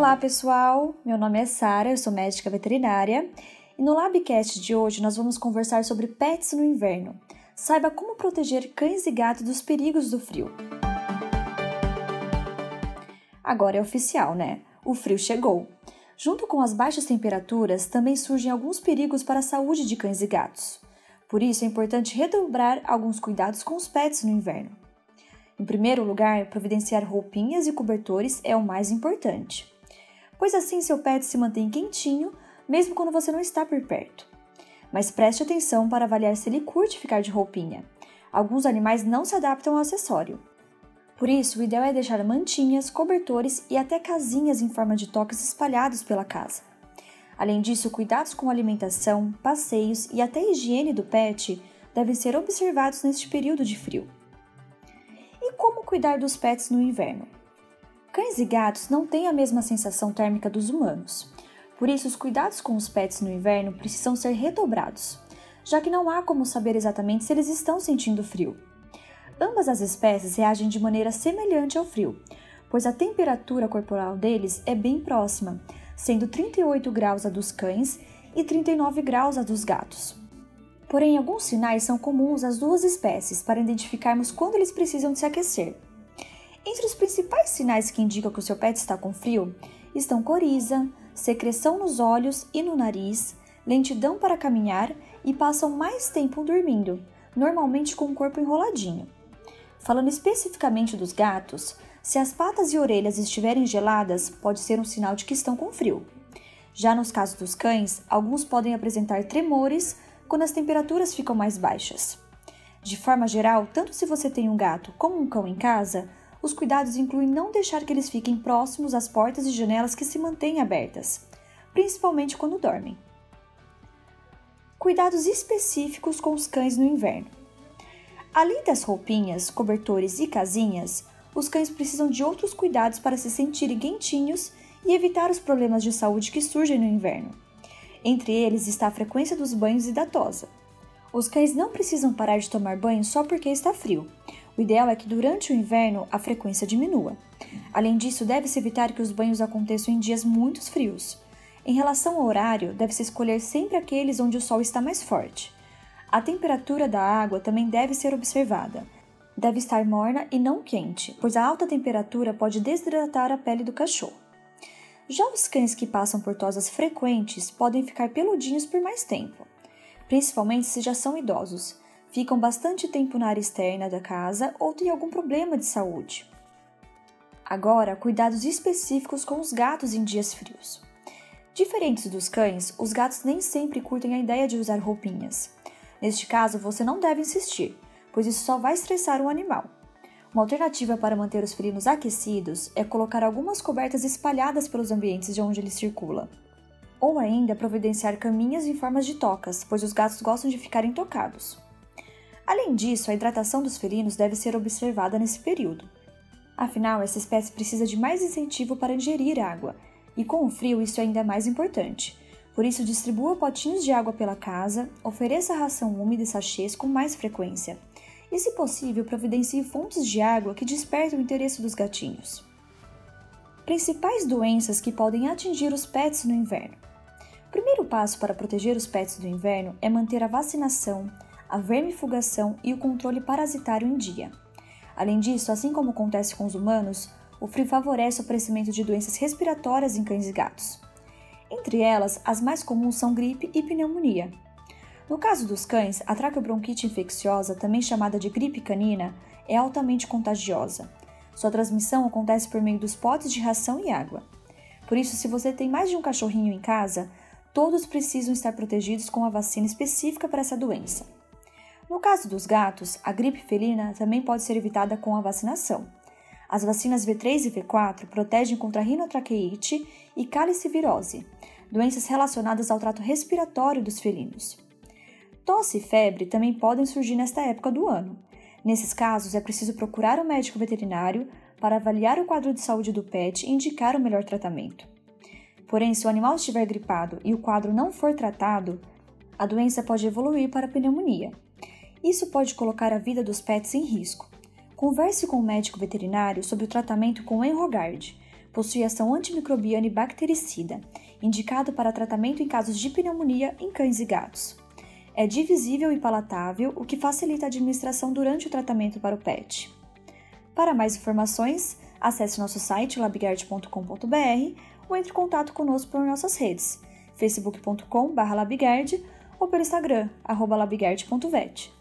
Olá, pessoal! Meu nome é Sara, eu sou médica veterinária e no Labcast de hoje nós vamos conversar sobre pets no inverno. Saiba como proteger cães e gatos dos perigos do frio. Agora é oficial, né? O frio chegou. Junto com as baixas temperaturas, também surgem alguns perigos para a saúde de cães e gatos. Por isso é importante redobrar alguns cuidados com os pets no inverno. Em primeiro lugar, providenciar roupinhas e cobertores é o mais importante, pois assim seu pet se mantém quentinho mesmo quando você não está por perto. Mas preste atenção para avaliar se ele curte ficar de roupinha. Alguns animais não se adaptam ao acessório. Por isso, o ideal é deixar mantinhas, cobertores e até casinhas em forma de toques espalhados pela casa. Além disso, cuidados com alimentação, passeios e até higiene do pet devem ser observados neste período de frio. E como cuidar dos pets no inverno? Cães e gatos não têm a mesma sensação térmica dos humanos. Por isso, os cuidados com os pets no inverno precisam ser redobrados, já que não há como saber exatamente se eles estão sentindo frio. Ambas as espécies reagem de maneira semelhante ao frio, pois a temperatura corporal deles é bem próxima, sendo 38 graus a dos cães e 39 graus a dos gatos. Porém, alguns sinais são comuns às duas espécies para identificarmos quando eles precisam se aquecer. Entre os principais sinais que indicam que o seu pet está com frio estão coriza, secreção nos olhos e no nariz, lentidão para caminhar e passam mais tempo dormindo, normalmente com o corpo enroladinho. Falando especificamente dos gatos, se as patas e orelhas estiverem geladas, pode ser um sinal de que estão com frio. Já nos casos dos cães, alguns podem apresentar tremores quando as temperaturas ficam mais baixas. De forma geral, tanto se você tem um gato como um cão em casa, os cuidados incluem não deixar que eles fiquem próximos às portas e janelas que se mantêm abertas, principalmente quando dormem. Cuidados específicos com os cães no inverno. Além das roupinhas, cobertores e casinhas, os cães precisam de outros cuidados para se sentirem quentinhos e evitar os problemas de saúde que surgem no inverno. Entre eles está a frequência dos banhos e da tosa. Os cães não precisam parar de tomar banho só porque está frio, o ideal é que durante o inverno a frequência diminua. Além disso, deve-se evitar que os banhos aconteçam em dias muito frios. Em relação ao horário, deve-se escolher sempre aqueles onde o sol está mais forte. A temperatura da água também deve ser observada. Deve estar morna e não quente, pois a alta temperatura pode desidratar a pele do cachorro. Já os cães que passam por tosas frequentes podem ficar peludinhos por mais tempo, principalmente se já são idosos, ficam bastante tempo na área externa da casa ou têm algum problema de saúde. Agora, cuidados específicos com os gatos em dias frios. Diferentes dos cães, os gatos nem sempre curtem a ideia de usar roupinhas. Neste caso, você não deve insistir, pois isso só vai estressar o animal. Uma alternativa para manter os felinos aquecidos é colocar algumas cobertas espalhadas pelos ambientes de onde ele circula. Ou ainda providenciar caminhas em formas de tocas, pois os gatos gostam de ficarem tocados. Além disso, a hidratação dos felinos deve ser observada nesse período. Afinal, essa espécie precisa de mais incentivo para ingerir água, e com o frio isso é ainda mais importante. Por isso, distribua potinhos de água pela casa, ofereça ração úmida e sachês com mais frequência. E, se possível, providencie fontes de água que despertem o interesse dos gatinhos. Principais doenças que podem atingir os pets no inverno. O primeiro passo para proteger os pets do inverno é manter a vacinação, a vermifugação e o controle parasitário em dia. Além disso, assim como acontece com os humanos, o frio favorece o aparecimento de doenças respiratórias em cães e gatos. Entre elas, as mais comuns são gripe e pneumonia. No caso dos cães, a traqueobronquite infecciosa, também chamada de gripe canina, é altamente contagiosa. Sua transmissão acontece por meio dos potes de ração e água. Por isso, se você tem mais de um cachorrinho em casa, todos precisam estar protegidos com a vacina específica para essa doença. No caso dos gatos, a gripe felina também pode ser evitada com a vacinação. As vacinas V3 e V4 protegem contra rinotraqueite e calicivirose, doenças relacionadas ao trato respiratório dos felinos. Tosse e febre também podem surgir nesta época do ano. Nesses casos, é preciso procurar um médico veterinário para avaliar o quadro de saúde do pet e indicar o melhor tratamento. Porém, se o animal estiver gripado e o quadro não for tratado, a doença pode evoluir para pneumonia, isso pode colocar a vida dos pets em risco. Converse com o médico veterinário sobre o tratamento com Enrogard, Possui ação antimicrobiana e bactericida, indicado para tratamento em casos de pneumonia em cães e gatos. É divisível e palatável, o que facilita a administração durante o tratamento para o pet. Para mais informações, acesse nosso site labigard.com.br ou entre em contato conosco por nossas redes, facebook.com.br labigard ou pelo Instagram, labigard.vet.